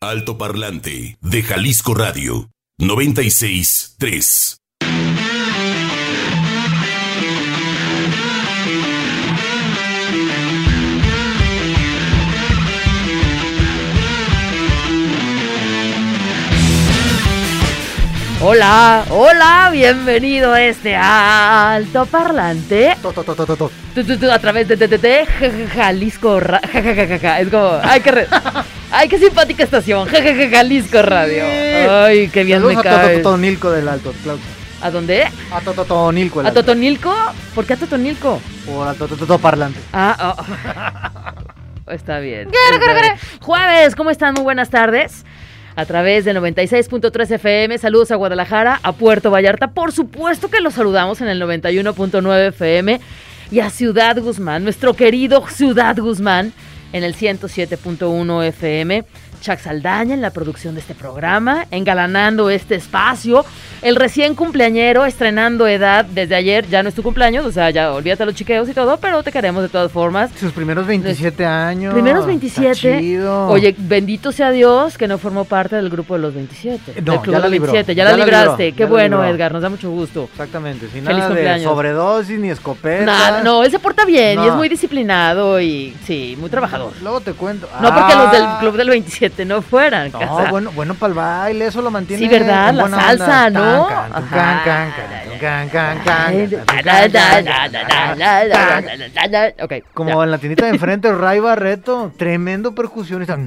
Alto Parlante de Jalisco Radio 96.3. Hola, hola, bienvenido a este alto parlante. To, to, to, a través de, de, de, de Ja- Ja- Jalisco Ra- Ja- Ja- Ja- Ja- Ja. Es como, ay, qué, re- ay, qué simpática estación. Ja- Jalisco Radio. Ay, qué bien Saludos me a cae. Tototonilco del Alto, Claudio. ¿A dónde? A Tototonilco ¿A. Totonilco? ¿Por qué a Totonilco? O a Tototoparlante. Ah, oh. está bien. está bien. Jueves, ¿cómo están? Muy buenas tardes. A través del 96.3 FM, saludos a Guadalajara, a Puerto Vallarta, por supuesto que los saludamos en el 91.9 FM y a Ciudad Guzmán, nuestro querido Ciudad Guzmán, en el 107.1 FM. Chuck Saldaña en la producción de este programa, engalanando este espacio. El recién cumpleañero estrenando edad desde ayer, ya no es tu cumpleaños, o sea, ya olvídate los chiqueos y todo, pero te queremos de todas formas. Sus primeros 27 años. Primeros Está 27. chido. Oye, bendito sea Dios que no formó parte del grupo de los 27. No, del club ya de la los libró, 27. Ya, ya la libraste. libró, Qué ya bueno. Edgar, nos da mucho gusto. Exactamente, sin Feliz nada de cumpleaños. sobredosis ni escopeta. Nada, no, él se porta bien y es muy disciplinado y sí, muy trabajador. Luego te cuento. No porque los del Ah, club del 27 no fueran. No, casa. bueno, bueno para el baile, eso lo mantiene. Sí, ¿verdad? La salsa, onda. ¿no? Can. Ok, Como ya. en la tiendita de enfrente, Ray Barreto, tremendo percusionista.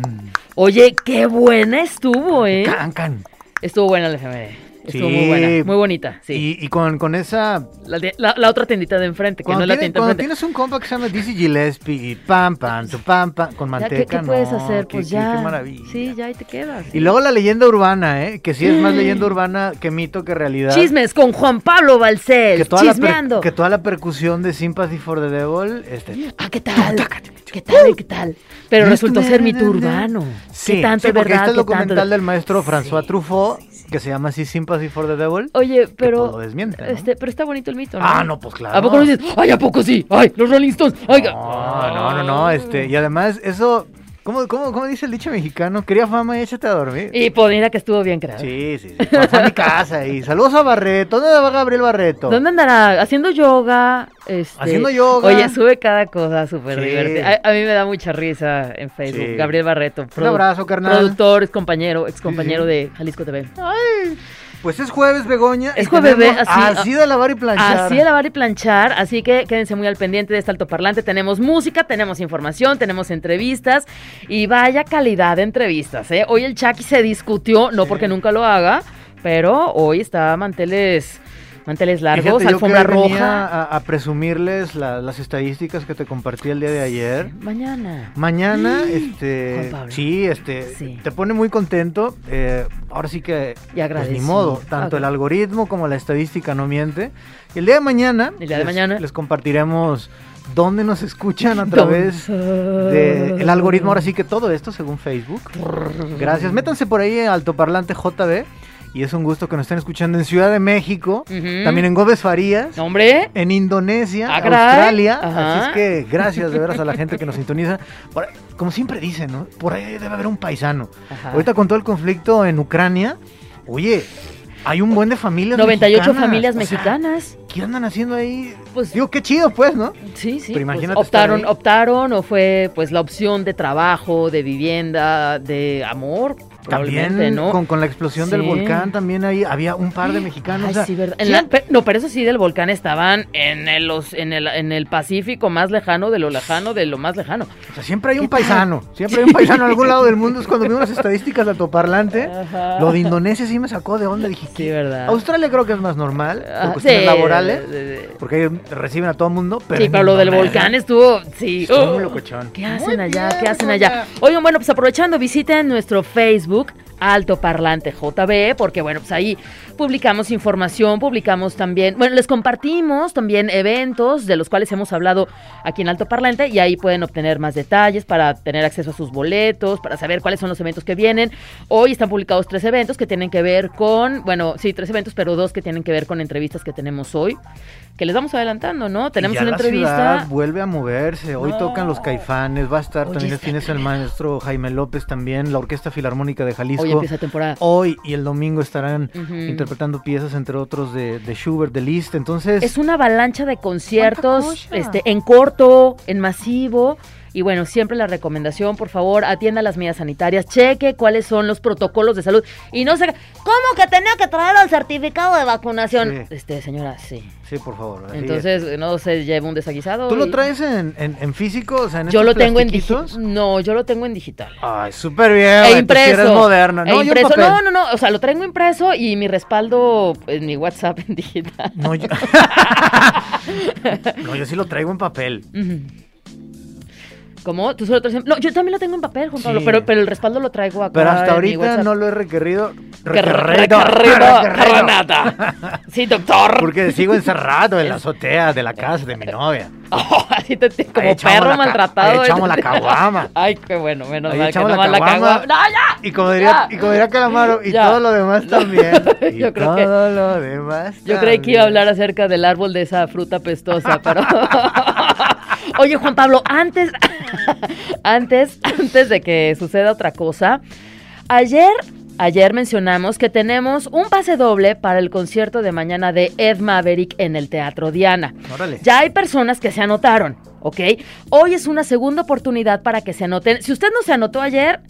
Oye, qué buena estuvo, ¿eh? Can, can. Estuvo buena la efeméride. Estuvo Sí. muy buena, muy bonita, sí. Y, y con, con esa. La, la- la otra tiendita de enfrente, que Cuando, no es la tiene- tienda cuando enfrente. tienes un compa que se llama Dizzy Gillespie y pam, pam, tu pam, pam, con manteca. ¿Qué, qué puedes no, hacer? qué- Pues qué- ya. Qué maravilla. Sí, ya ahí te quedas. Y luego la leyenda urbana, ¿eh? Que sí es más leyenda urbana que mito que realidad. Chismes con Juan Pablo Balcel. Que toda, la per- Chismeando. que toda la percusión de Sympathy for the Devil, este, Ah, ¿qué tal? ¿Qué tal? ¿Qué tal? Pero resultó ser mito urbano. Sí, ¿Qué tanto sí, porque verdad? este es el ¿Qué tanto documental de- del maestro François Sí, Truffaut, que se llama así Sympathy for the Devil. Oye, pero. lo desmiente, ¿no? este, pero está bonito el mito, ¿no? Ah, no, pues claro. ¿A poco no dices, ay, a poco sí? Ay, los Rolling Stones. Ay, No, no, no, no, este, y además eso, ¿cómo, cómo, cómo dice el dicho mexicano? Quería fama y échate a dormir. Y pues mira que estuvo bien creado. Sí, sí, sí. Fue a mi casa y saludos a Barreto. ¿Dónde va Gabriel Barreto? ¿Dónde andará? Haciendo yoga. Este... Haciendo yoga. Oye, sube cada cosa súper Sí. divertida. A, a mí me da mucha risa en Facebook. Sí. Gabriel Barreto. Un abrazo, carnal. Productor, ex compañero, ex compañero sí. de Jalisco TV. Pues es jueves, Begoña. Es jueves, así, Así de lavar y planchar. Así de lavar y planchar, así que quédense muy al pendiente de este altoparlante. Tenemos música, tenemos información, tenemos entrevistas y vaya calidad de entrevistas. ¿eh? Hoy el Chucky se discutió, no porque nunca lo haga, pero hoy está manteles, manteles largos, Fíjate, yo que alfombra venía roja. A, a presumirles la- las estadísticas que te compartí el día de ayer. Mañana. Mañana, este, Juan Pablo. sí, este, Sí. te pone muy contento. eh, ahora sí que, Y pues ni modo, tanto Ok. el algoritmo como la estadística no miente. Y el día de mañana, El día de les, mañana. les compartiremos dónde nos escuchan a través de el algoritmo. Ahora sí que todo esto según Facebook. Gracias. Métanse por ahí a Altoparlante JB. Y es un gusto que nos estén escuchando en Ciudad de México, también en Gómez Farías, No, Hombre, en Indonesia, Ah. Australia. Ajá. Así es que gracias de veras a la gente que nos sintoniza. Por como siempre dicen, ¿no? Por ahí debe haber un paisano. Ajá. Ahorita con todo el conflicto en Ucrania, oye, hay un buen de familias 98 mexicanas. familias O sea, mexicanas. ¿Qué andan haciendo ahí? Pues Digo, qué chido, pues, ¿no? Sí, sí. Pero pues, imagínate optaron, optaron o fue pues la opción de trabajo, de vivienda, de amor, También ¿no? con, con la explosión del volcán, también ahí había un par de mexicanos. Ay, o sea, sí, verdad. En la- no, pero eso sí del volcán estaban en el, los, en, el, en el Pacífico más lejano de lo lejano de lo más lejano. o sea, siempre hay un paisano. Siempre hay un paisano en algún lado del mundo. Es cuando vimos las estadísticas de altoparlante. Ajá. Lo de Indonesia sí me sacó de onda. Dije, Sí, verdad. Australia creo que es más normal, Ah, por cuestiones sí, laborales. Porque reciben a todo el mundo. Pero sí, pero lo del volcán estuvo, sí. estuvo ¡Oh! muy locochón. ¿Qué hacen allá? bien, ¿Qué hacen Begoña. allá? Oigan, bueno, pues aprovechando, visiten nuestro Facebook, Alto Parlante JB, porque bueno, pues ahí publicamos información, publicamos también, bueno, les compartimos también eventos de los cuales hemos hablado aquí en Alto Parlante y ahí pueden obtener más detalles para tener acceso a sus boletos, para saber cuáles son los eventos que vienen. Hoy están publicados tres eventos que tienen que ver con, bueno, sí, tres eventos, pero dos que tienen que ver con entrevistas que tenemos hoy que les vamos adelantando, ¿no? Y Tenemos ya una la entrevista. ciudad vuelve a moverse. Hoy No. tocan los caifanes. Va a estar Oye, también el fin de semana el maestro Jaime López también. La Orquesta Filarmónica de Jalisco. Hoy empieza temporada. Hoy y el domingo estarán interpretando piezas, entre otros, de, de Schubert, de Liszt. Entonces, Es una avalancha de conciertos este, en corto, en masivo. Y bueno, siempre la recomendación, por favor, atienda las medidas sanitarias, cheque cuáles son los protocolos de salud. Y no se... ¿Cómo que tenía que traer el certificado de vacunación? Sí. Este, señora, sí. sí, por favor. es. Entonces, no se lleve un desaguisado. ¿Tú lo traes en, en- en físico? O sea, en Yo lo tengo en digital. No, yo lo tengo en digital. Ay, súper bien. E sí impreso. eres moderna. E No, en impreso. No, no, no. O sea, lo traigo impreso y mi respaldo en mi WhatsApp en digital. No, yo... no, yo sí lo traigo en papel. Ujú. ¿Cómo? ¿Tú solo traes en- No, yo también lo tengo en papel, Juan Pablo, Sí. pero, pero el respaldo lo traigo acá Pero hasta ahorita no lo he requerido. Que re- Requerido. Renata. Sí, doctor. Porque sigo encerrado en la azotea de la casa de mi novia. Oh, así te, te- como perro maltratado. ahí echamos la caguama. Ay, qué bueno, menos Ahí mal que echamos no la caguama. ¡No, ya! Y como diría, Ya. y como diría Calamaro, y Ya. todo lo demás también. Y Yo creo todo que- lo demás Yo creí que iba a hablar acerca del árbol de esa fruta pestosa, pero. Oye, Juan Pablo, antes, antes, antes de que suceda otra cosa, ayer, ayer mencionamos que tenemos un pase doble para el concierto de mañana de Ed Maverick en el Teatro Diana. Órale. Ya hay personas que se anotaron, ¿ok? Hoy es una segunda oportunidad para que se anoten. Si usted no se anotó ayer,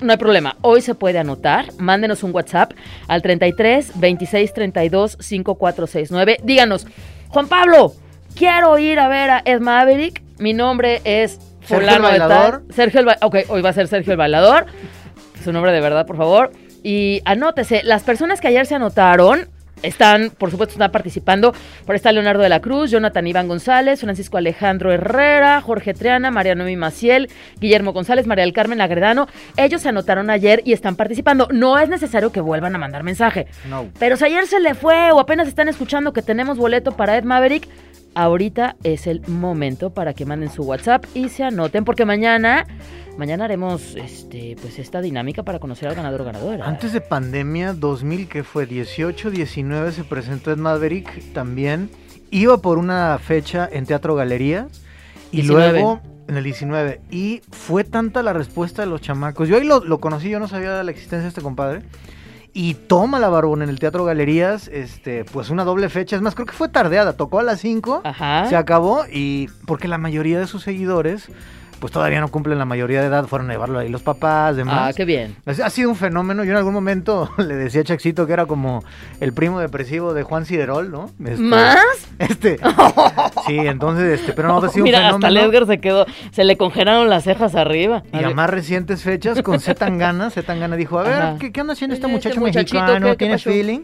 no hay problema. Hoy se puede anotar. Mándenos un WhatsApp al 33 26 32 5469. Díganos, Juan Pablo, quiero ir a ver a Ed Maverick. Mi nombre es Sergio el tal. Bailador. Sergio el Ba- Ok, hoy va a ser Sergio el Bailador. Su nombre de verdad, por favor. Y anótese. Las personas que ayer se anotaron están, por supuesto, están participando. Por está Leonardo de la Cruz, Jonathan Iván González, Francisco Alejandro Herrera, Jorge Triana, María Noemi Maciel, Guillermo González, María del Carmen Agredano. Ellos se anotaron ayer y están participando. No es necesario que vuelvan a mandar mensaje. No. Pero si ayer se le fue o apenas están escuchando que tenemos boleto para Ed Maverick, ahorita es el momento para que manden su WhatsApp y se anoten porque mañana mañana haremos este pues esta dinámica para conocer al ganador o ganadora. Antes de pandemia, 2000, que fue 18, 19, se presentó Ed Maverick también. Iba por una fecha en Teatro Galerías. Y 19. luego en el 19. Y fue tanta la respuesta de los chamacos. Yo ahí lo, lo conocí, yo no sabía de la existencia de este compadre. Y toma la barbón en el Teatro Galerías, este, pues una doble fecha. Es más, creo que fue tardeada. Tocó a las 5, Ajá. se acabó. Y porque la mayoría de sus seguidores, pues todavía no cumplen la mayoría de edad. Fueron a llevarlo ahí los papás, demás. Ah, qué bien. Ha sido un fenómeno. Yo en algún momento le decía a Chaxito que era como el primo depresivo de Juan Siderol, ¿no? Este, ¿Más? Este. Sí, entonces, este, pero no, ha sido Mira, un hasta fenómeno. Edgar se quedó, se le congelaron las cejas arriba. Y a más recientes fechas, con Zetangana, Zetangana dijo, a ver. ¿qué, qué anda haciendo este Oye, muchacho este mexicano? ¿qué- qué ¿Tiene feeling?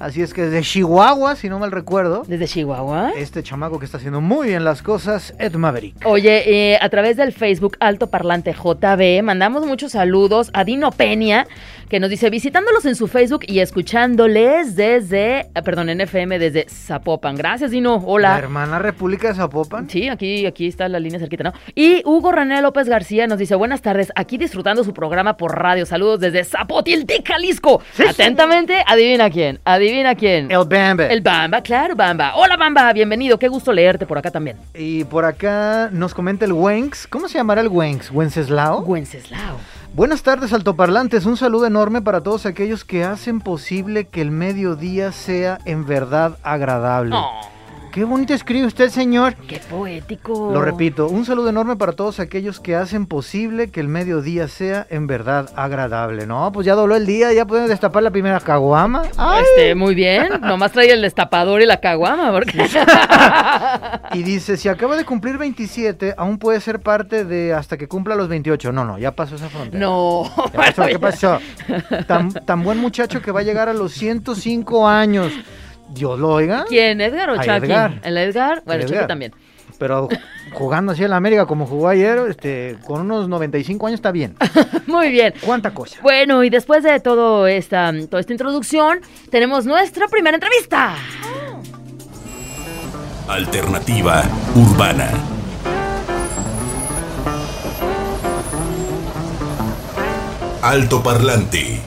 Así es que desde Chihuahua, si no mal recuerdo, Desde Chihuahua. este chamaco que está haciendo muy bien las cosas, Ed Maverick. Oye, eh, a través del Facebook Alto Parlante JB, mandamos muchos saludos a Dino Peña, que nos dice, visitándolos en su Facebook y escuchándoles desde, eh, perdón, en FM desde Zapopan. Gracias, Dino. La Hola. hermana República de Zapopan. Sí, aquí, aquí está la línea cerquita, ¿no? Y Hugo René López García nos dice, buenas tardes, aquí disfrutando su programa por radio. Saludos desde Zapotiltic, Jalisco. Atentamente, adivina quién, adivina quién. El Bambe. El Bamba, claro, Bamba. Hola, Bamba, bienvenido. Qué gusto leerte por acá también. Y por acá nos comenta el Wenx. ¿Cómo se llamará el Wenx? ¿Wenceslao? Wenceslao. Buenas tardes, altoparlantes. Un saludo enorme para todos aquellos que hacen posible que el mediodía sea en verdad agradable. Qué bonito escribe usted, señor. qué poético. Lo repito, un saludo enorme para todos aquellos que hacen posible que el mediodía sea en verdad agradable. No, pues ya dobló el día, ya pueden destapar la primera caguama. ¡Ay! Este, muy bien. Nomás trae el destapador y la caguama, porque. Y dice, si acaba de cumplir 27, aún puede ser parte de hasta que cumpla los 28. No, no, ya pasó esa frontera. no. ¿Qué pasó? ¿Qué pasó? Tan, tan buen muchacho que va a llegar a los 105 años. Dios lo oiga. ¿Quién? ¿Edgar o Chucky? Edgar. ¿El Edgar? Bueno, El Chucky Edgar. también. Pero jugando así en la América como jugó ayer, este, con unos 95 años está bien. Muy bien. ¿Cuánta cosa? Bueno, y después de todo esta, toda esta introducción, tenemos nuestra primera entrevista. Alternativa urbana. Alto parlante.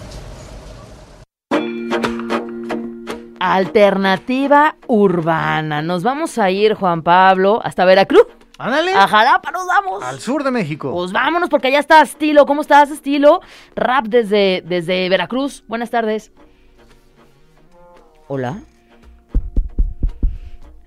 Alternativa urbana. Nos vamos a ir, Juan Pablo, hasta Veracruz. Ándale. A Jalapa nos vamos. Al sur de México. Pues vámonos porque allá está Estilo. ¿Cómo estás, Estilo? Rap desde, desde Veracruz. Buenas tardes. Hola.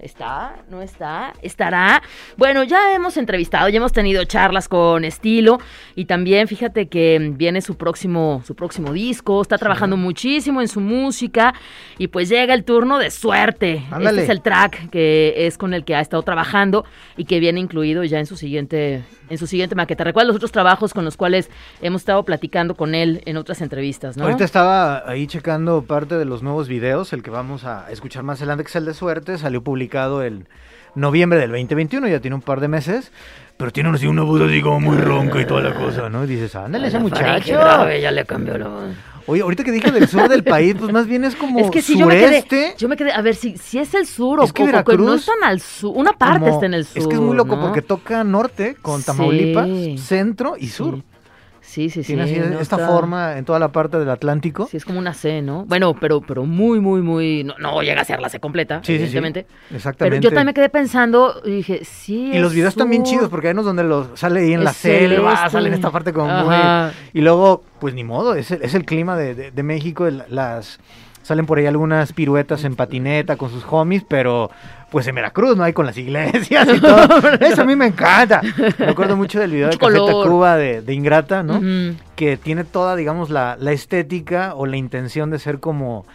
¿Está? ¿No está? ¿Estará? Bueno, ya hemos entrevistado, ya hemos tenido charlas con Estilo y también fíjate que viene su próximo, su próximo disco, está trabajando muchísimo en su música y pues llega el turno de suerte. Ándale. Este es el track que es con el que ha estado trabajando y que viene incluido ya en su siguiente, en su siguiente maqueta. Recuerda los otros trabajos con los cuales hemos estado platicando con él en otras entrevistas, ¿no? Ahorita estaba ahí checando parte de los nuevos videos, el que vamos a escuchar más adelante, que es el de suerte, salió publicado en noviembre del 2021, ya tiene un par de meses, pero tiene así una voz así como muy ronca y toda la cosa, ¿no? Y dices, ándale ese muchacho. grave, ya le cambió la voz. Oye, ahorita que dije del sur del país, pues más bien es como Es que si yo me quedé, sureste. yo me quedé, a ver si, si es el sur o Es que o no Veracruz están al sur, una parte como- está en el sur. Es que es muy loco ¿no? porque toca norte con Tamaulipas, Sí. centro y sur. Sí, sí, sí. Tiene así no esta está- forma en toda la parte del Atlántico. Sí, es como una C, ¿no? Bueno, pero, pero muy, muy, muy. No, no llega a ser la C completa, Sí, sí, sí. evidentemente. Pero Exactamente. yo también me quedé pensando y dije, sí. Y los videos están bien chidos porque hay unos donde los sale ahí en la Es selva, celeste. sale en esta parte como Ajá. muy... Y luego, pues ni modo, es el, es el clima de, de- de México, el- las... Salen por ahí algunas piruetas en patineta con sus homies, pero pues en Veracruz, ¿no? Hay con las iglesias y todo. Eso a mí me encanta. Me acuerdo mucho del video de Café color. Tacuba de, de Ingrata, ¿no? Ujú. que tiene toda, digamos, la, la estética o la intención de ser como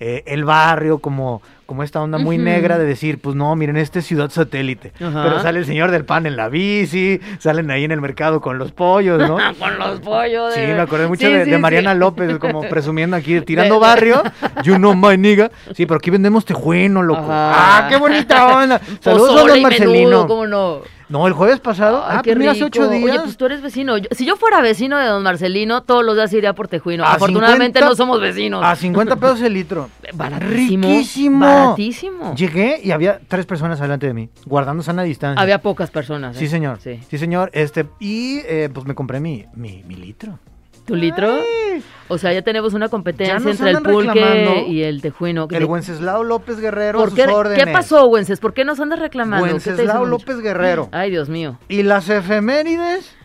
eh, el barrio, como, como esta onda muy negra de decir, pues no, miren, este es ciudad satélite. Pero sale el señor del pan en la bici, salen ahí en el mercado con los pollos, ¿no? Con los pollos. Sí, me acordé mucho Sí, de, sí, de sí. Mariana López, como presumiendo aquí, tirando barrio. You know my nigga. Sí, pero aquí vendemos tejuino, loco. Ajá. ¡Ah, qué bonita onda! Saludos a don Marcelino. menudo, ¿cómo no? No, el jueves pasado. Ay, ah, qué pues hace rico. ocho días. Oye, pues tú eres vecino. Yo- si yo fuera vecino de don Marcelino, todos los días iría por Tejuino. A Afortunadamente 50 no somos vecinos. A 50 pesos el litro. Baratísimo. Riquísimo. Baratísimo. Llegué y había tres personas delante de mí, guardando sana distancia. Había pocas personas. ¿eh? Sí, señor. Sí. Sí, señor. Este, y eh, pues me compré mi, mi, mi litro. ¿Tu litro? Ay, O sea, ya tenemos una competencia entre el pulque y el tejuino. El Wenceslao López Guerrero ¿Por a sus qué, órdenes. ¿Qué pasó, Wences? ¿Por qué nos andas reclamando? ¿Qué te Wenceslao López Guerrero. Ay, Dios mío. ¿Y las efemérides?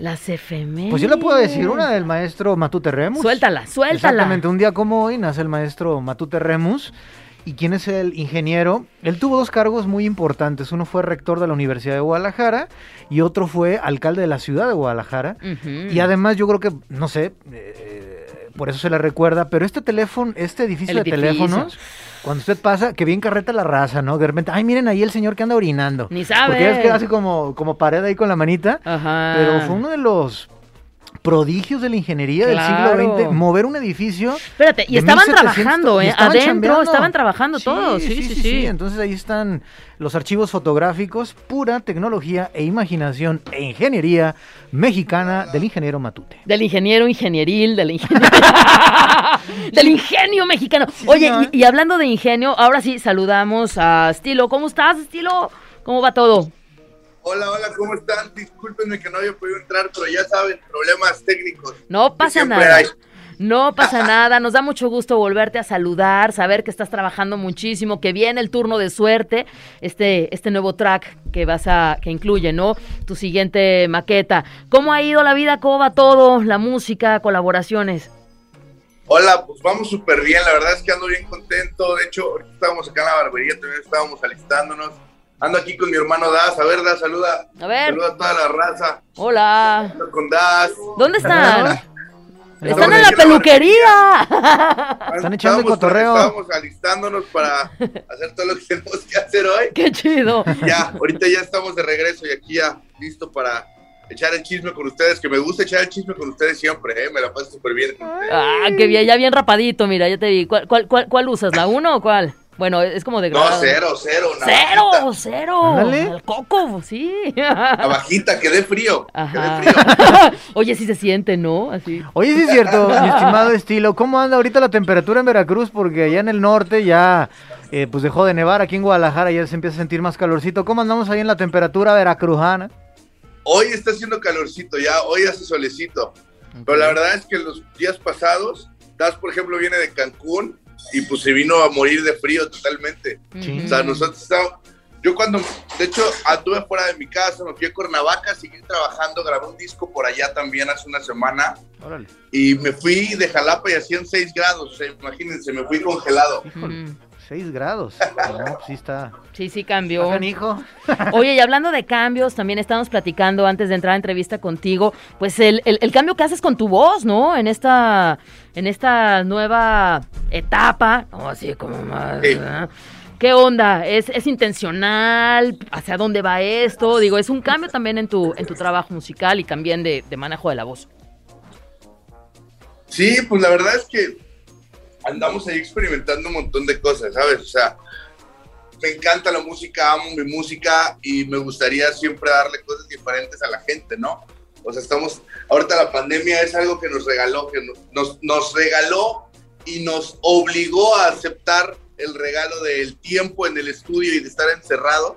Las efemérides. Pues yo le puedo decir una del maestro Matute Remus. Suéltala, suéltala. Exactamente, un día como hoy nace el maestro Matute Remus. ¿Y quién es el ingeniero? Él tuvo dos cargos muy importantes. Uno fue rector de la Universidad de Guadalajara y otro fue alcalde de la ciudad de Guadalajara. Y además yo creo que, no sé, eh, por eso se le recuerda, pero este teléfono, este edificio El de edificio. teléfonos, cuando usted pasa, que bien carreta la raza, ¿no? De repente, ay, miren ahí el señor que anda orinando. Ni sabe. Porque es que hace como, como pared ahí con la manita. Ajá. Pero fue uno de los prodigios de la ingeniería Claro. del siglo XX, mover un edificio. Espérate, y de estaban 1700, trabajando, ¿eh? estaban Adentro chambeando. estaban trabajando todos. Sí, sí, sí. Entonces ahí están los archivos fotográficos, pura tecnología e imaginación e ingeniería mexicana del ingeniero Matute. Del ingeniero ingenieril, del ingenio. del ingenio mexicano. Oye, y hablando de ingenio, ahora sí saludamos a Estilo. ¿Cómo estás, Estilo? ¿Cómo va todo? Hola, hola, ¿cómo están? Discúlpenme que no haya podido entrar, pero ya saben, problemas técnicos. No pasa nada. hay. No pasa nada, nos da mucho gusto volverte a saludar, saber que estás trabajando muchísimo, que viene el turno de suerte, este, este nuevo track que vas a, que incluye, ¿no? Tu siguiente maqueta. ¿Cómo ha ido la vida? ¿Cómo va todo? La música, colaboraciones. Hola, pues vamos súper bien, la verdad es que ando bien contento. De hecho, estábamos acá en la barbería, también estábamos alistándonos. Ando aquí con mi hermano Das, a ver, Das, saluda. A ver. Saluda a toda la raza. Hola. Ando con Das. ¿Dónde están? Estamos Están en la peluquería. Están echando el cotorreo. Estábamos alistándonos para hacer todo lo que tenemos que hacer hoy. Qué chido. Ya, ahorita ya estamos de regreso y aquí ya listo para echar el chisme con ustedes, que me gusta echar el chisme con ustedes siempre, ¿eh? me la paso súper bien. con ustedes. Ah, qué bien, ya bien rapadito, mira, ya te vi. ¿Cuál, cuál, cuál, cuál usas? ¿La 1 o cuál? Bueno, es como de No, grado. cero, cero. Cero, cero. Ándale. El coco, sí. Navajita, que dé frío. Que Ajá. dé frío. Oye, sí se siente, ¿no? Así. Oye, sí es cierto, mi estimado estilo. ¿Cómo anda ahorita la temperatura en Veracruz? Porque allá en el norte ya eh, pues dejó de nevar. Aquí en Guadalajara ya se empieza a sentir más calorcito. ¿Cómo andamos ahí en la temperatura veracrujana? Hoy está haciendo calorcito ya, hoy hace solecito. Pero la verdad es que los días pasados, Das, por ejemplo, viene de Cancún y pues se vino a morir de frío totalmente. O sea, nosotros estábamos, yo cuando, de hecho, anduve fuera de mi casa, me fui a Cuernavaca, seguí trabajando, grabé un disco por allá también hace una semana Órale. y me fui de Jalapa y hacían 6 grados, o sea, imagínense, me fui congelado. Mm. 6 grados. No, pues sí está. Sí, sí cambió. Hijo. Oye, y hablando de cambios, también estábamos platicando antes de entrar a entrevista contigo, pues el, el- el cambio que haces con tu voz, ¿no? En esta, en esta nueva etapa, ¿no? Así como más... ¿Qué onda? ¿Es, ¿Es intencional? ¿Hacia dónde va esto? Digo, es un cambio también en tu, en tu trabajo musical y también de, de manejo de la voz. Sí, pues la verdad es que andamos ahí experimentando un montón de cosas, ¿sabes? O sea, me encanta la música, amo mi música y me gustaría siempre darle cosas diferentes a la gente, ¿no? O sea, estamos, ahorita la pandemia es algo que nos regaló, que nos, nos, regaló y nos obligó a aceptar el regalo del tiempo en el estudio y de estar encerrado.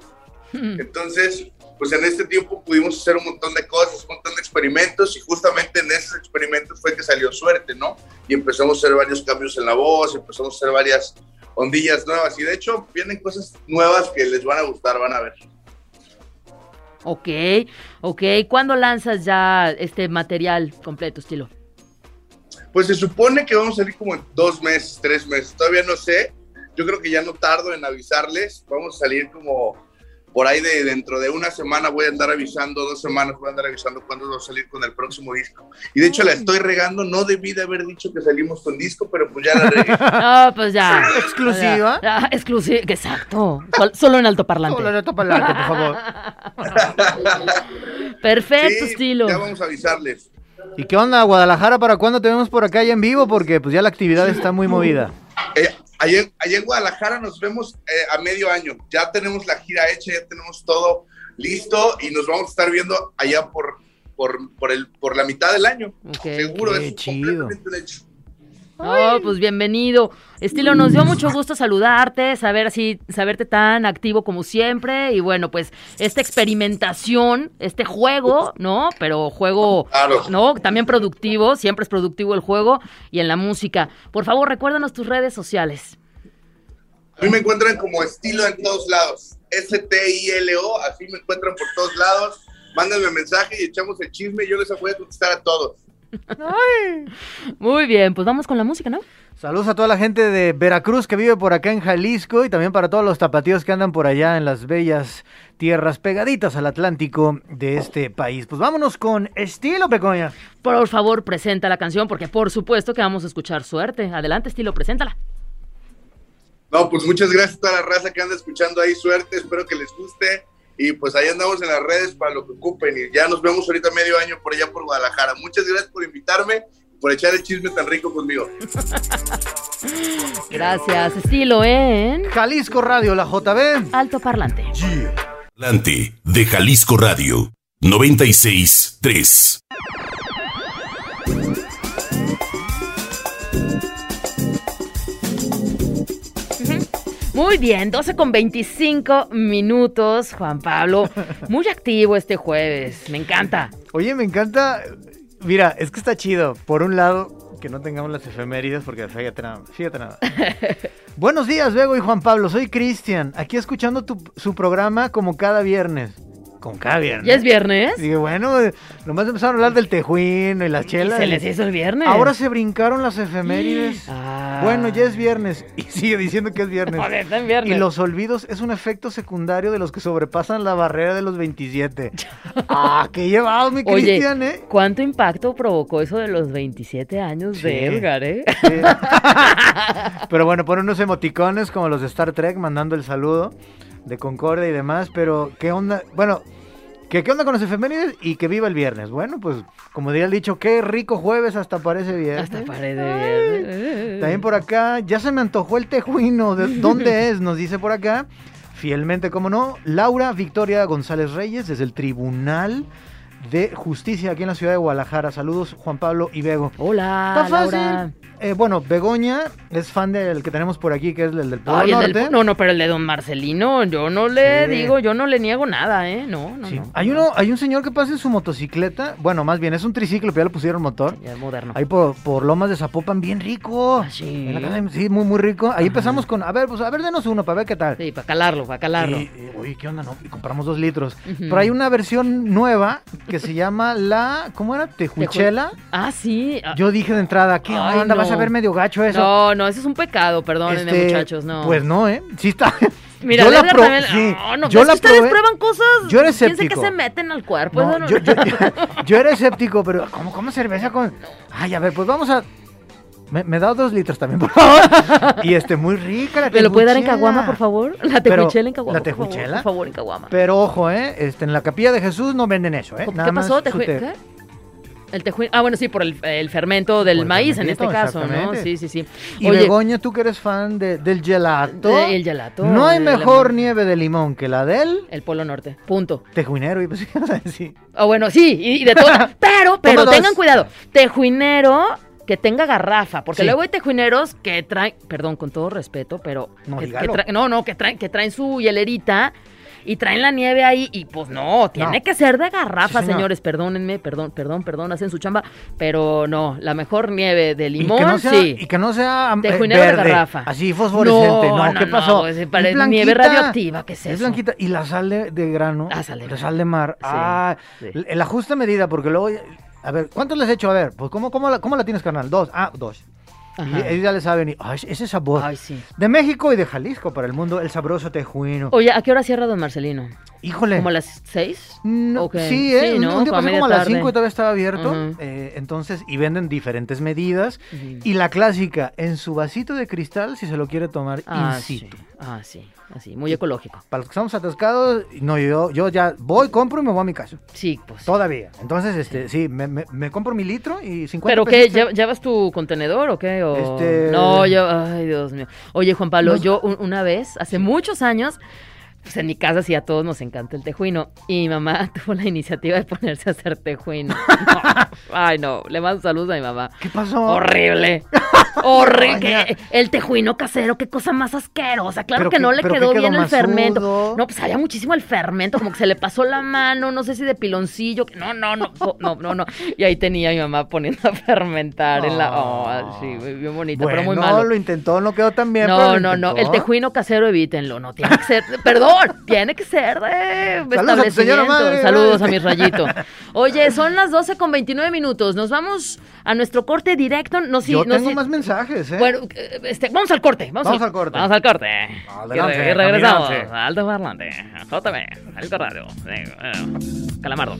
Entonces, pues en este tiempo pudimos hacer un montón de cosas, un montón de experimentos y justamente en esos experimentos fue que salió suerte, ¿no? Y empezamos a hacer varios cambios en la voz, empezamos a hacer varias ondillas nuevas y de hecho vienen cosas nuevas que les van a gustar, van a ver. Ok, ok. ¿Cuándo lanzas ya este material completo, estilo? Pues se supone que vamos a salir como en dos meses, tres meses, todavía no sé. Yo creo que ya no tardo en avisarles. Vamos a salir como por ahí de dentro de una semana voy a andar avisando, dos semanas voy a andar avisando cuándo vamos a salir con el próximo disco. Y de hecho la estoy regando, no debí de haber dicho que salimos con disco, pero pues ya la regué. Ah, pues ya. ¿Exclusiva? Ya, ya, exclusiva, exacto. Sol- Solo en altoparlante. Hola, Neto Palanque, por favor. Perfecto, Sí, estilo. Ya vamos a avisarles. ¿Y qué onda, Guadalajara? ¿Para cuándo te vemos por acá ya en vivo? Porque pues ya la actividad está muy movida. Eh, allá, allá en Guadalajara nos vemos eh, a medio año. Ya tenemos la gira hecha, ya tenemos todo listo y nos vamos a estar viendo allá por, por, por, el, por la mitad del año. Seguro, es chido. completamente hecho. Oh, pues bienvenido. Estilo, nos dio mucho gusto saludarte, saber así, saberte tan activo como siempre. Y bueno, pues esta experimentación, este juego, ¿no? Pero juego, Claro. ¿no? También productivo, siempre es productivo el juego y en la música. Por favor, recuérdanos tus redes sociales. A mí me encuentran como estilo en todos lados. S-T-I-L-O, así me encuentran por todos lados. Mándenme mensaje y echamos el chisme. Yo les voy a contestar a todos. Muy bien, pues vamos con la música, ¿no? Saludos a toda la gente de Veracruz que vive por acá en Jalisco y también para todos los tapatíos que andan por allá en las bellas tierras pegaditas al Atlántico de este país. Pues vámonos con estilo, Pecoña. Por favor, presenta la canción porque por supuesto que vamos a escuchar suerte. Adelante, estilo, preséntala. No, pues muchas gracias a toda la raza que anda escuchando ahí. Suerte, espero que les guste. Y pues ahí andamos en las redes para lo que ocupen. Y ya nos vemos ahorita medio año por allá por Guadalajara. Muchas gracias por invitarme y por echar el chisme tan rico conmigo. Gracias, estilo en Jalisco Radio, la JB. alto parlante. Adelante de Jalisco Radio 96.3. Muy bien, 12 con 25 minutos, Juan Pablo. Muy activo este jueves, me encanta. Oye, me encanta. Mira, es que está chido. Por un lado, que no tengamos las efemérides, porque fíjate nada. Fíjate nada. Buenos días, Bego y Juan Pablo. Soy Cristian. Aquí escuchando tu- su programa como cada viernes. Como cada viernes. ¿Ya es viernes? Dije, bueno, nomás empezaron a hablar del tejuino y las Y chelas. se les hizo el viernes. Ahora se brincaron las efemérides. Ah. Bueno, ya es viernes. Y sigue diciendo que es viernes. Joder, está en viernes. Y los olvidos es un efecto secundario de los que sobrepasan la barrera de los 27. ah, qué llevado, mi Cristian, ¿eh? ¿cuánto impacto provocó eso de los 27 años Sí. de Edgar, eh? Sí. pero bueno, pone unos emoticones como los de Star Trek mandando el saludo de Concordia y demás. Pero, ¿qué onda? Bueno, ¿qué, qué onda con los efemérides? Y que viva el viernes. Bueno, pues, como diría el dicho, qué rico jueves hasta parece viernes. Hasta pared de viernes. También por acá, ya se me antojó el tejuino. ¿De dónde es? Nos dice por acá. Fielmente, como no, Laura Victoria González Reyes, desde el Tribunal de Justicia aquí en la ciudad de Guadalajara. Saludos, Juan Pablo y Bego. Hola, Está fácil. Laura. eh, bueno, Begoña es fan del que tenemos por aquí, que es el del Polo Ay, el del- Norte. no, no, pero el de don Marcelino, yo no le Sí. digo, yo no le niego nada, ¿eh? No, no, Sí. no. Hay uno, hay un señor que pasa en su motocicleta, bueno, más bien es un triciclo, pero ya le pusieron motor. Ya es moderno. Ahí por, por Lomas de Zapopan, bien rico. Ah, sí. En la casa sí, muy, muy rico. Ahí empezamos con, a ver, pues a ver, denos uno para ver qué tal. Sí, para calarlo, para calarlo. Y, y, oye, ¿qué onda? No, y compramos dos litros. Pero hay una versión nueva que se llama la, ¿cómo era? Tejuchela. Ah, sí. ah, Yo dije de entrada, ¿qué Ay, onda? Vas a ver medio gacho eso. No, no, eso es un pecado, perdónenme, Este, muchachos, no. Pues no, ¿eh? Sí está. Mira, yo la pro- también- sí, no, no, yo la que ustedes probé. prueban cosas. Yo era ¿Quién sabe escéptico. qué se meten al cuerpo? No, no- yo, yo- yo era escéptico, pero ¿cómo, cómo cerveza con...? Ay, a ver, pues vamos a... Me, me da dos litros también, por favor. y este, muy rica la ¿Me lo puede dar en tejuchela. Caguama, por favor? La tejuchela en Caguama. ¿la tejuchela? Por favor, en Caguama. Pero ojo, ¿eh? Este, en la capilla de Jesús no venden eso, ¿eh? ¿Qué Nada pasó? su ¿Tejue- te- ¿Qué? El tejuino. Ah, bueno, sí, por el, el fermento del Por maíz en este caso, ¿no? Sí, sí, sí. Y Oye, Begoña, tú que eres fan de, del gelato. de- el gelato. No hay mejor nieve de limón que la del El Polo Norte. Punto. tejuinero. Y pues, ¿qué vas a decir? Ah, bueno, sí, y, y de todo. Pero, pero Toma dos. tengan cuidado. Tejuinero que tenga garrafa, porque Sí. luego hay tejuineros que traen, perdón, con todo respeto, pero No, que, que dígalo. traen- no, no, que traen, que traen su hielerita y traen la nieve ahí y pues no, tiene No. que ser de garrafa, Sí, señores, perdónenme, perdón, perdón, perdón, hacen su chamba, pero no, la mejor nieve de y limón, que no sea, sí. y que no sea eh, Tejuinero de verde, garrafa. así fosforescente. No, ¿qué pasó? pues, Es parece blanquita. nieve radioactiva, ¿qué es eso? Es blanquita. Y la sal de, de grano. Ah, sal de la sal de mar. Sí, ah, sí. el- la justa medida, porque luego. A ver, ¿cuántos les he hecho? A ver, pues ¿cómo, cómo, la, cómo la tienes, carnal? Dos. Ah, dos. Y ellos ya le saben. Y, ay, ese sabor. Ay, sí. De México y de Jalisco para el mundo, el sabroso tejuino. Oye, ¿a qué hora cierra don Marcelino? Híjole. ¿Como a las seis? No. Sí, ¿eh? Sí, Un- ¿no? Un día pasé como a las. 5 y todavía estaba abierto. Eh, entonces, y venden diferentes medidas. Y la clásica, en su vasito de cristal, si se lo quiere tomar Ah, in situ. sí. Ah, sí. Así, muy ecológico. Para los que estamos atascados, no, yo, yo ya voy, compro y me voy a mi casa. Sí, pues. Todavía. Entonces, este, sí, me, me- me compro mi litro y 50 ¿Pero qué? ¿Lle- ¿Llevas tu contenedor o qué? O... Este- No, yo... Ay, Dios mío. Oye, Juan Pablo, Nos- yo un- una vez, hace muchos años, pues en mi casa sí a todos nos encanta el tejuino. Y mi mamá tuvo la iniciativa de ponerse a hacer tejuino. No. Ay, no. Le mando saludos a mi mamá. ¿Qué pasó? Horrible. Horrible. El tejuino casero, qué cosa más asquerosa. Claro que no le quedó quedó bien el fermento. No, pues sabía muchísimo el fermento, como que se le pasó la mano, no sé si de piloncillo. No, no, no, no, no, no, no. Y ahí tenía a mi mamá poniendo a fermentar en la. Oh, sí, bien bonito, pero muy malo. lo intentó, no quedó tan bien. No, no, no. El tejuino casero, evítenlo. No tiene que ser. Perdón, tiene que ser de Saludos a establecimiento. madre. Saludos a mi rayito. Oye, son las 12 con 29 minutos. Nos vamos a nuestro corte directo. No, si, Yo no, tengo si- más mensajes, ¿eh? Bueno, este, vamos al corte. Vamos, Vamos al corte. Vamos al corte. Adelante, regresamos. Alto parlante. JB. Alto radio. Eh, Calamardo.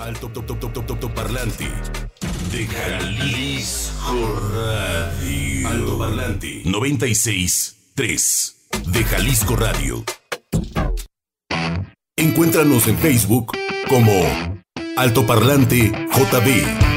Alto top, top, top, top, top, top parlante. De Jalisco Radio. Alto parlante. 96 3. De Jalisco Radio. Encuéntranos en Facebook como Altoparlante JB.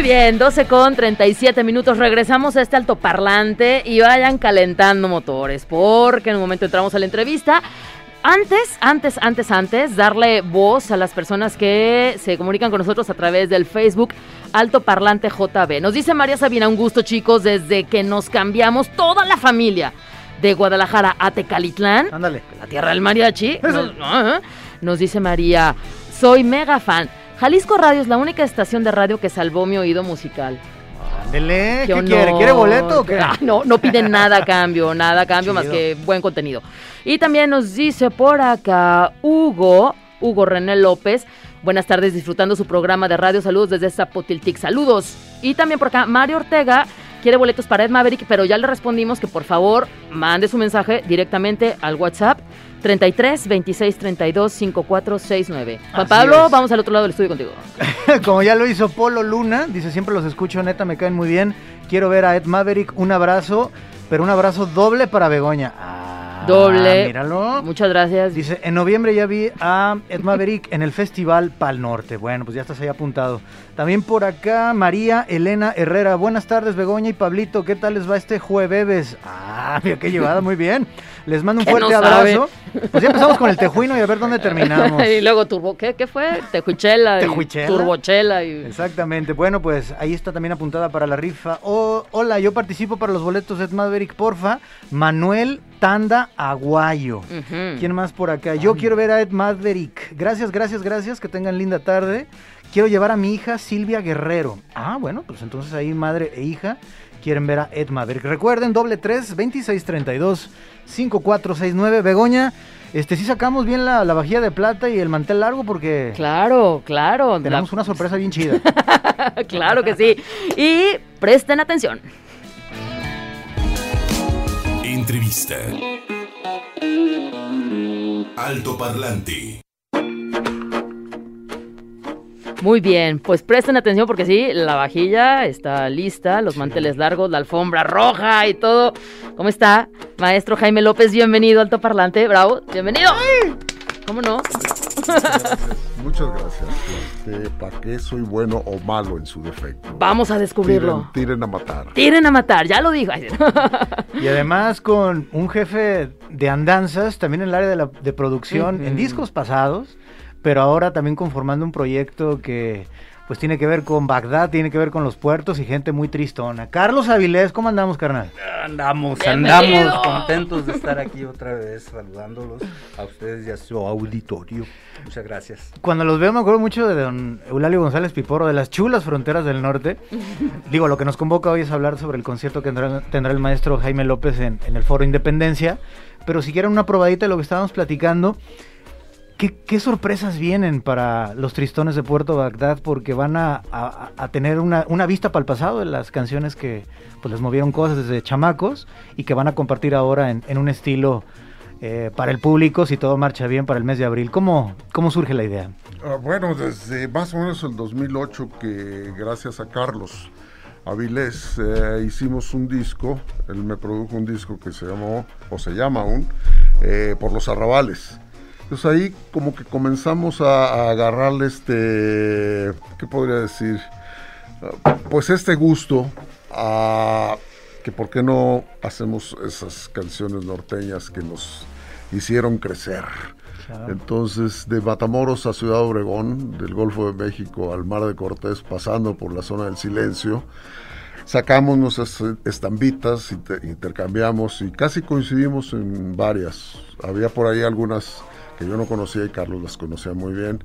Muy bien, 12 con 37 minutos. Regresamos a este altoparlante y vayan calentando motores, porque en un momento entramos a la entrevista. Antes, antes, antes, antes, darle voz a las personas que se comunican con nosotros a través del Facebook Alto Parlante JB. Nos dice María Sabina, un gusto chicos, desde que nos cambiamos toda la familia de Guadalajara a Tecalitlán, Ándale. la tierra del mariachi. Nos dice María, soy mega fan. Jalisco Radio es la única estación de radio que salvó mi oído musical. Ándele, ¿qué, honor. quiere? ¿Quiere boleto o qué? Ah, no, no piden nada a cambio, nada a cambio más que buen contenido. Y también nos dice por acá Hugo, Hugo René López. Buenas tardes, disfrutando su programa de radio. Saludos desde Zapotiltic. Saludos. Y también por acá Mario Ortega quiere boletos para Ed Maverick, pero ya le respondimos que por favor mande su mensaje directamente al WhatsApp 33 26 32 54 69. Juan Así Pablo, es. vamos al otro lado del estudio contigo. Como ya lo hizo Polo Luna, dice siempre los escucho, neta me caen muy bien. Quiero ver a Ed Maverick, un abrazo. pero un abrazo doble para Begoña. Ah, Doble. Míralo. Muchas gracias. Dice, en noviembre ya vi a Ed Maverick en el festival Pal Norte. Bueno, pues ya estás ahí apuntado. También por acá, María Elena Herrera. Buenas tardes, Begoña y Pablito. ¿Qué tal les va este jueves? Ah, mira qué llevada, muy bien. Les mando un ¿Qué fuerte no sabe? abrazo. Pues ya empezamos con el tejuino y a ver dónde terminamos. y luego turbo, ¿qué, qué fue? Tejuichela. Tejuichela. Turbochela. Y... Exactamente. Bueno, pues ahí está también apuntada para la rifa. Oh, hola, yo participo para los boletos de Ed Maverick, porfa. Manuel Tanda Aguayo. ¿Quién más por acá? Yo quiero ver a Ed Maverick. Gracias, gracias, gracias. Que tengan linda tarde. Quiero llevar a mi hija Silvia Guerrero. Ah, bueno, pues entonces ahí madre e hija quieren ver a Ed Maverick. Recuerden, doble 3, 26 32 5469. Begoña, este sí sacamos bien la, la vajilla de plata y el mantel largo porque Claro, claro. tenemos una sorpresa bien chida. La- claro que sí. Y presten atención. Entrevista. Alto Parlante. Muy bien, pues presten atención porque sí, la vajilla está lista, los manteles largos, la alfombra roja y todo. ¿Cómo está? Maestro Jaime López, bienvenido, alto parlante, bravo, bienvenido. ¿Cómo no? Muchas gracias. Este, ¿Para qué soy bueno o malo en su defecto? Vamos a descubrirlo. Tiren, tiren a matar. Tiren a matar, ya lo dijo. Y además con un jefe de andanzas, también en el área de, la, de producción, en discos pasados, pero ahora también conformando un proyecto que pues tiene que ver con Bagdad, tiene que ver con los puertos y gente muy tristona. Carlos Avilés, ¿cómo andamos, carnal? Andamos, Bienvenido. andamos contentos de estar aquí otra vez saludándolos a ustedes y a su auditorio. Muchas gracias. Cuando los veo me acuerdo mucho de don Eulalio González Piporo, de las chulas fronteras del norte. Digo, lo que nos convoca hoy es hablar sobre el concierto que tendrá, tendrá el maestro Jaime López en, en el Foro Independencia. Pero si quieren una probadita de lo que estábamos platicando, ¿qué, sorpresas vienen para los tristones de Puerto Bagdad? Porque van a, tener una, vista para el pasado de las canciones que pues, les movieron cosas desde chamacos y que van a compartir ahora en, en un estilo eh, para el público, si todo marcha bien, para el mes de abril. ¿Cómo, cómo surge la idea? Ah, bueno, desde más o menos el 2008 que gracias a Carlos Avilés eh, hicimos un disco, él me produjo un disco que se llamó, o se llama aún, eh, Por los Arrabales. Entonces ahí como que comenzamos a, a agarrarle este, ¿qué podría decir? Pues este gusto a que por qué no hacemos esas canciones norteñas que nos hicieron crecer. Entonces, de Matamoros a Ciudad Obregón, del Golfo de México al Mar de Cortés, pasando por la zona del silencio, sacamos nuestras estambitas, inter- intercambiamos y casi coincidimos en varias. Había por ahí algunas que yo no conocía y Carlos las conocía muy bien.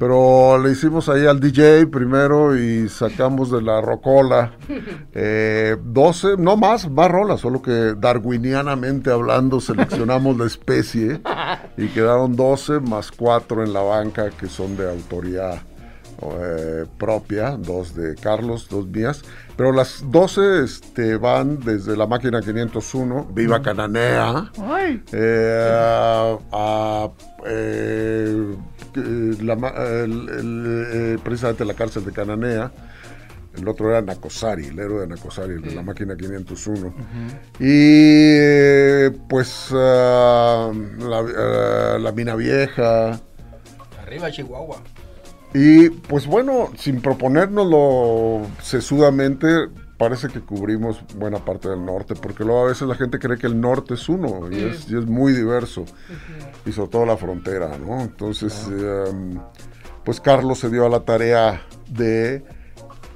Pero le hicimos ahí al DJ primero y sacamos de la rocola eh, 12, no más, más rolas, solo que darwinianamente hablando seleccionamos la especie y quedaron 12 más 4 en la banca que son de autoría eh, propia, dos de Carlos, dos mías. Pero las 12 este, van desde la máquina 501, Viva Cananea, eh, a eh, eh, la el- el, precisamente la cárcel de Cananea. El otro era Nacosari, el héroe de Nacosari, el de la máquina 501. Y eh, pues ah, la, ah, la mina vieja. Arriba Chihuahua. Y pues bueno, sin proponérnoslo sesudamente, parece que cubrimos buena parte del norte, porque luego a veces la gente cree que el norte es uno y, es, y es muy diverso, y sobre todo la frontera, ¿no? Entonces, em, pues Carlos se dio a la tarea de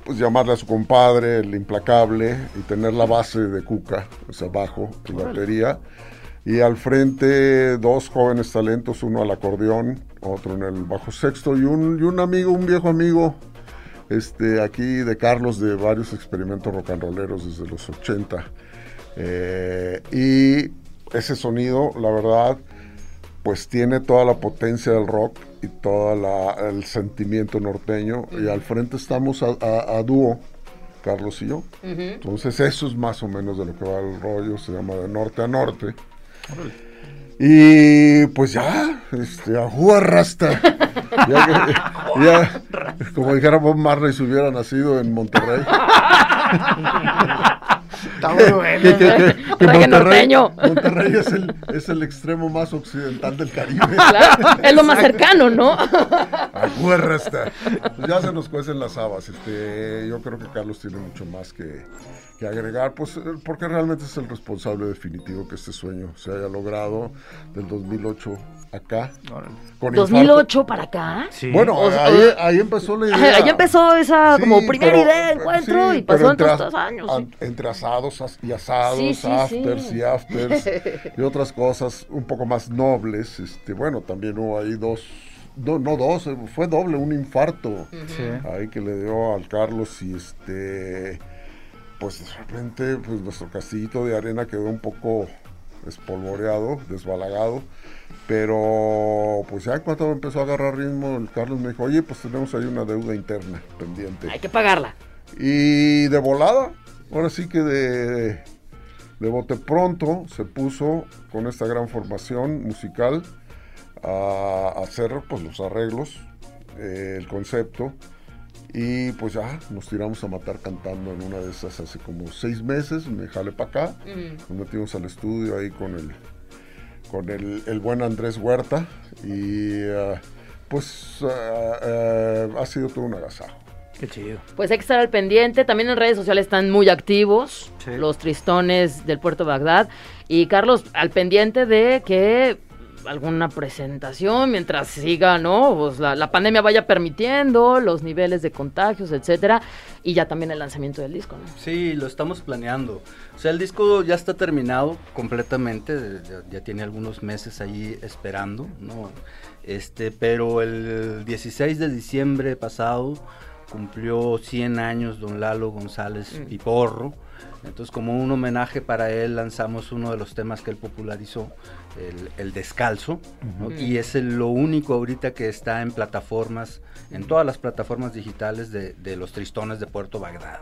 pues llamarle a su compadre, el implacable, y tener la base de Cuca, o sea, bajo, y batería. Y al frente dos jóvenes talentos, uno al acordeón, otro en el bajo sexto, y un, y un amigo, un viejo amigo, este, aquí de Carlos, de varios experimentos rock and rolleros desde los 80. Eh, y ese sonido, la verdad, pues tiene toda la potencia del rock y todo el sentimiento norteño. Y al frente estamos a, a- a dúo, Carlos y yo. Entonces eso es más o menos de lo que va el rollo, se llama de norte a norte. Y pues ya, este, arrastra. Ya que- ya, como dijera Bob Marley si hubiera nacido en Monterrey. Está muy bueno. Que, que- que- Monterrey. Monterrey es el, es el extremo más occidental del Caribe. Claro, es lo más cercano, ¿no? Aguerra está. Pues ya se nos cuecen las habas. Este, yo creo que Carlos tiene mucho más que, que agregar, pues eh, porque realmente es el responsable definitivo que este sueño se haya logrado del 2008 acá. Con 2008 para acá. Sí. Bueno, O sea, ahí, ahí empezó la idea. Ahí empezó esa Sí, como primera pero- idea de encuentro sí, y pasó entre estos años. an- Entre asados as- y asados, Sí, sí, afters sí. y afters y otras cosas un poco más nobles. Este, bueno, también hubo ahí dos, no, no dos, eh, fue doble, un infarto Sí. ahí que le dio al Carlos y este, pues de repente pues nuestro castillito de arena quedó un poco espolvoreado, desbalagado. Pero pues ya en cuanto empezó a agarrar ritmo, el Carlos me dijo, oye, pues tenemos ahí una deuda interna pendiente. Hay que pagarla. Y de volada, ahora sí que de, de bote pronto se puso con esta gran formación musical a, a hacer pues los arreglos, eh, el concepto. Y pues ya nos tiramos a matar cantando en una de esas hace como seis meses, me jale para acá, nos metimos al estudio ahí con el, con el, el buen Andrés Huerta y ah, pues ah, ah, ha sido todo un agasajo. Qué chido. Pues hay que estar al pendiente. También en redes sociales están muy activos Sí. los tristones del puerto Bagdad. Y Carlos, al pendiente de que alguna presentación mientras siga, ¿no? Pues la, la pandemia vaya permitiendo los niveles de contagios, etcétera. Y ya también el lanzamiento del disco, ¿no? Sí, lo estamos planeando. O sea, el disco ya está terminado completamente, ya, ya tiene algunos meses ahí esperando, ¿no? Este, pero el 16 de diciembre pasado cumplió 100 años don Lalo González Mm. Piporro. Entonces, como un homenaje para él, lanzamos uno de los temas que él popularizó, el, el Descalzo, y es el- lo único ahorita que está en plataformas, en todas las plataformas digitales de, de los Tristones de Puerto Bagdad.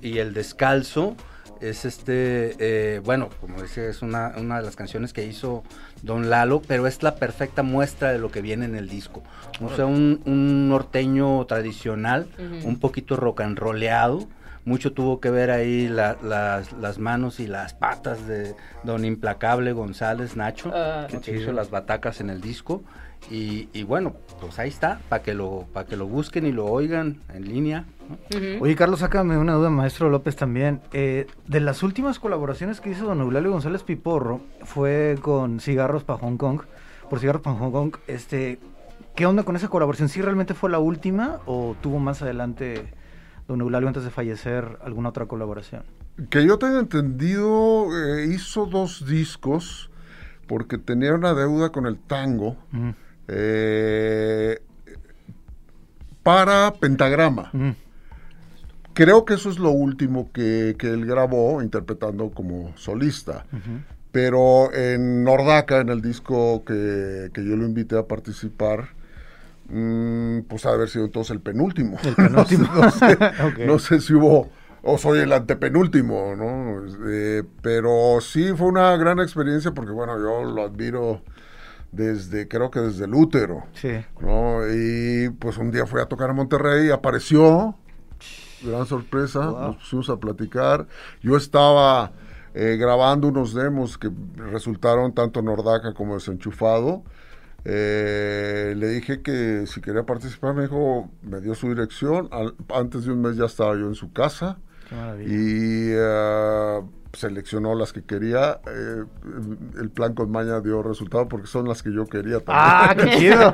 Y el descalzo es este, eh, bueno, como decía, es una, una de las canciones que hizo Don Lalo, pero es la perfecta muestra de lo que viene en el disco. O sea, un, un norteño tradicional, un poquito rock and rolleado. Mucho tuvo que ver ahí la- las, las manos y las patas de Don Implacable González Nacho, Ah. que hizo las batacas en el disco. Y, y bueno, pues ahí está, para que, lo, para que lo busquen y lo oigan en línea. Oye, Carlos, sácame una duda, maestro López, también. Eh, de las últimas colaboraciones que hizo don Eulalio González Piporro, fue con Cigarros para Hong Kong. Por Cigarros para Hong Kong, este, ¿qué onda con esa colaboración? ¿Sí realmente fue la última o tuvo más adelante don Eulalio antes de fallecer alguna otra colaboración? Que yo tenga entendido, eh, hizo dos discos porque tenía una deuda con el tango Ujú, eh, para Pentagrama. ujú. Creo que eso es lo último que, que él grabó interpretando como solista. Pero en Nordaca, en el disco que, que yo lo invité a participar, mm, pues ha de haber sido entonces el penúltimo. El penúltimo. no, sé, Ok. no sé si hubo, o soy el antepenúltimo, ¿no? Eh, pero sí fue una gran experiencia porque, bueno, yo lo admiro desde, creo que desde el útero. Sí. ¿no? Y pues un día fui a tocar a Monterrey y apareció, gran sorpresa, Wow. nos pusimos a platicar. Yo estaba eh, grabando unos demos que resultaron tanto Nordaca como desenchufado. Eh, le dije que si quería participar, me dijo, me dio su dirección. Al- antes de un mes ya estaba yo en su casa y eh, seleccionó las que quería. Eh, el plan con Maña dio resultado porque son las que yo quería también. ¡Ah, qué chido!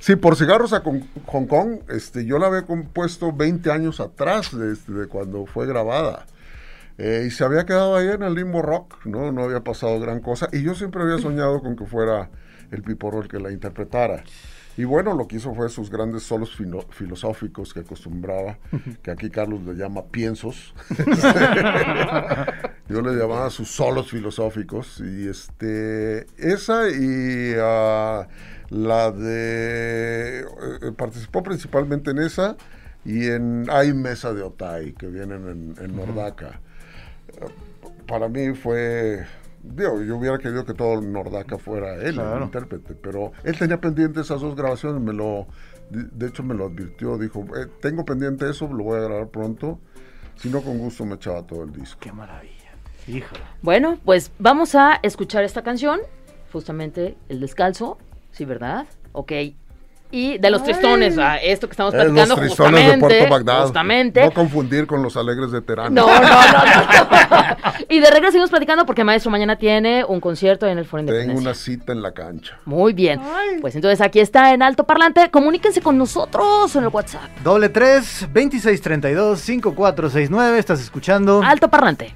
Sí, por cigarros a Hong Kong, este, yo la había compuesto 20 años atrás de, de cuando fue grabada. Eh, y se había quedado ahí en el limbo rock, ¿no? No había pasado gran cosa. Y yo siempre había soñado con que fuera el Piporro el que la interpretara. Y bueno, lo que hizo fue sus grandes solos filosóficos que acostumbraba, que aquí Carlos le llama piensos. Yo le llamaba sus solos filosóficos. Y este, esa y ah, la de. eh, participó principalmente en esa y en Hay Mesa de Otay, que vienen en, en Nordaca. Para mí fue. Digo, yo hubiera querido que todo Nordaca fuera él, Claro. el intérprete, pero él tenía pendiente esas dos grabaciones, me lo, de de hecho me lo advirtió, dijo, "Eh, tengo pendiente eso, lo voy a grabar pronto, Si no, con gusto me echaba todo el disco. Qué maravilla. Híjole. Bueno, pues vamos a escuchar esta canción, justamente El Descalzo, ¿sí, verdad? Ok. Y de los tristones, ah, esto que estamos Eh, platicando los tristones de justamente, Puerto Bagdad. justamente. No confundir con los alegres de Terán. No, no, no, no. y de regreso seguimos platicando porque Maestro mañana tiene un concierto en el Foro Tengo Independencia. una cita en la cancha. Muy bien. Pues entonces aquí está en alto parlante. Comuníquense con nosotros en el WhatsApp. Doble tres, 2632 5469. Estás escuchando. Alto parlante.